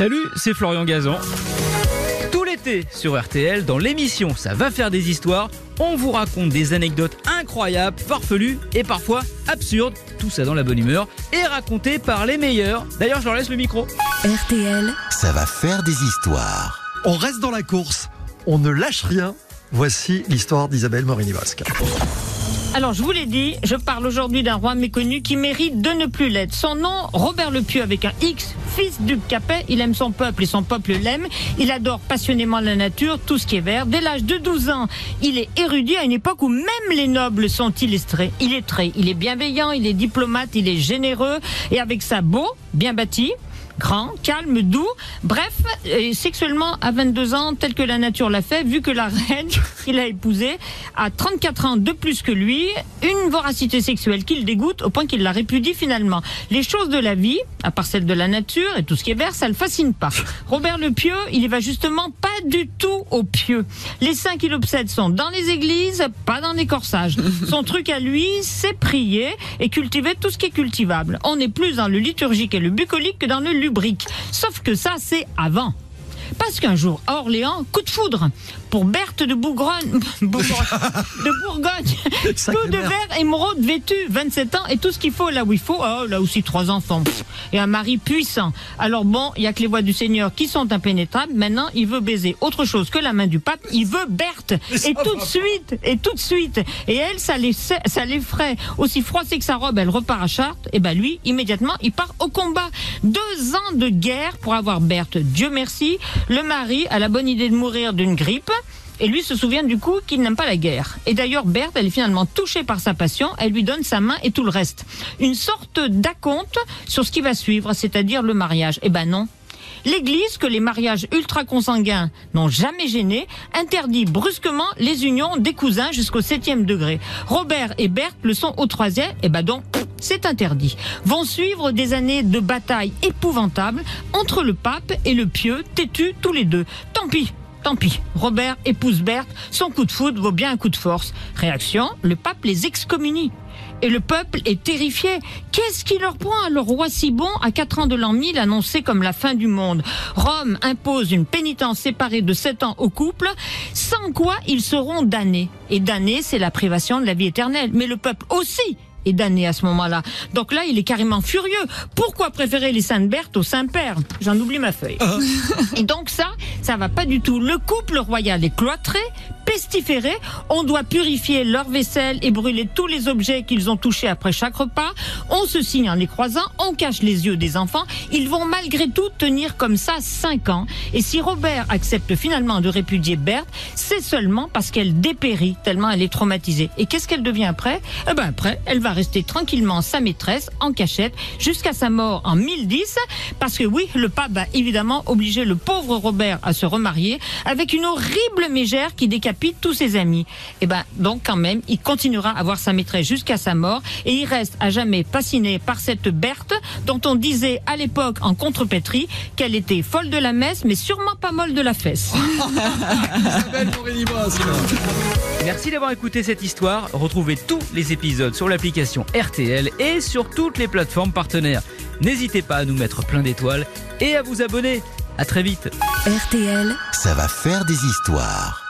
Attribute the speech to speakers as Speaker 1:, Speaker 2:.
Speaker 1: Salut, c'est Florian Gazan. Tout l'été sur RTL, dans l'émission Ça va faire des histoires, on vous raconte des anecdotes incroyables, farfelues et parfois absurdes, tout ça dans la bonne humeur, et racontées par les meilleurs. D'ailleurs, je leur laisse le micro.
Speaker 2: RTL,
Speaker 3: Ça va faire des histoires.
Speaker 4: On reste dans la course, on ne lâche rien. Voici l'histoire d'Isabelle Morini-Bosque.
Speaker 5: Alors, je vous l'ai dit, je parle aujourd'hui d'un roi méconnu qui mérite de ne plus l'être. Son nom, Robert le Pieux avec un X, fils du Capet. Il aime son peuple et son peuple l'aime. Il adore passionnément la nature, tout ce qui est vert. Dès l'âge de 12 ans, il est érudit à une époque où même les nobles sont illustrés. Il est très, il est bienveillant, il est diplomate, il est généreux et avec sa beau, bien bâti, grand, calme, doux, bref, et sexuellement à 22 ans, tel que la nature l'a fait, vu que la reine qu'il a épousée a 34 ans de plus que lui, une voracité sexuelle qui le dégoûte au point qu'il la répudie finalement. Les choses de la vie, à part celles de la nature et tout ce qui est vert, ça le fascine pas. Robert le Pieux, il y va justement pas du tout au pieux. Les saints qui l'obsèdent sont dans les églises, pas dans les corsages. Son truc à lui, c'est prier et cultiver tout ce qui est cultivable. On est plus dans le liturgique et le bucolique que dans le Sauf que ça, c'est avant. Parce qu'un jour, à Orléans, coup de foudre pour Berthe de Bourgogne, de Bourgogne, tout de vert, émeraude, vêtu, 27 ans et tout ce qu'il faut là où il faut. Oh, là aussi trois enfants Pff, et un mari puissant. Alors bon, il y a que les voies du Seigneur qui sont impénétrables. Maintenant, il veut baiser autre chose que la main du pape. Il veut Berthe et tout de suite, et tout de suite. Et elle, ça l'effraie. Aussi froissée que sa robe, elle repart à Chartres. Et ben lui, immédiatement, il part au combat. Deux ans de guerre pour avoir Berthe. Dieu merci. Le mari a la bonne idée de mourir d'une grippe. Et lui se souvient du coup qu'il n'aime pas la guerre. Et d'ailleurs, Berthe, elle est finalement touchée par sa passion. Elle lui donne sa main et tout le reste. Une sorte d'acompte sur ce qui va suivre, c'est-à-dire le mariage. Eh ben non. L'Église, que les mariages ultra-consanguins n'ont jamais gêné, interdit brusquement les unions des cousins jusqu'au septième degré. Robert et Berthe le sont au troisième, et ben donc, c'est interdit. Vont suivre des années de bataille épouvantables entre le pape et le pieux, têtus tous les deux. Tant pis, Tant pis, Robert épouse Berthe, son coup de foudre vaut bien un coup de force. Réaction, le pape les excommunie. Et le peuple est terrifié. Qu'est-ce qui leur prend leur roi si bon à 4 ans de l'an 1000 annoncé comme la fin du monde? Rome impose une pénitence séparée de 7 ans au couple, sans quoi ils seront damnés. Et damnés, c'est la privation de la vie éternelle. Mais le peuple aussi est damné à ce moment-là. Donc là, il est carrément furieux. Pourquoi préférer les Saintes Berthe au Saint-Père? J'en oublie ma feuille. Et donc ça, ça va pas du tout. Le couple royal est cloîtré, pestiféré. On doit purifier leur vaisselle et brûler tous les objets qu'ils ont touchés après chaque repas. On se signe en les croisant, on cache les yeux des enfants. Ils vont malgré tout tenir comme ça cinq ans. Et si Robert accepte finalement de répudier Berthe, c'est seulement parce qu'elle dépérit tellement elle est traumatisée. Et qu'est-ce qu'elle devient après? Eh ben après, elle va rester tranquillement sa maîtresse en cachette jusqu'à sa mort en 1010 parce que oui, le pape va évidemment obliger le pauvre Robert à se remarier avec une horrible mégère qui décapite tous ses amis. Et ben donc quand même, il continuera à voir sa maîtresse jusqu'à sa mort et il reste à jamais fasciné par cette Berthe dont on disait à l'époque en contrepétrie qu'elle était folle de la messe mais sûrement pas molle de la fesse.
Speaker 1: Merci d'avoir écouté cette histoire. Retrouvez tous les épisodes sur l'application RTL et sur toutes les plateformes partenaires. N'hésitez pas à nous mettre plein d'étoiles et à vous abonner. À très vite.
Speaker 2: RTL.
Speaker 3: Ça va faire des histoires.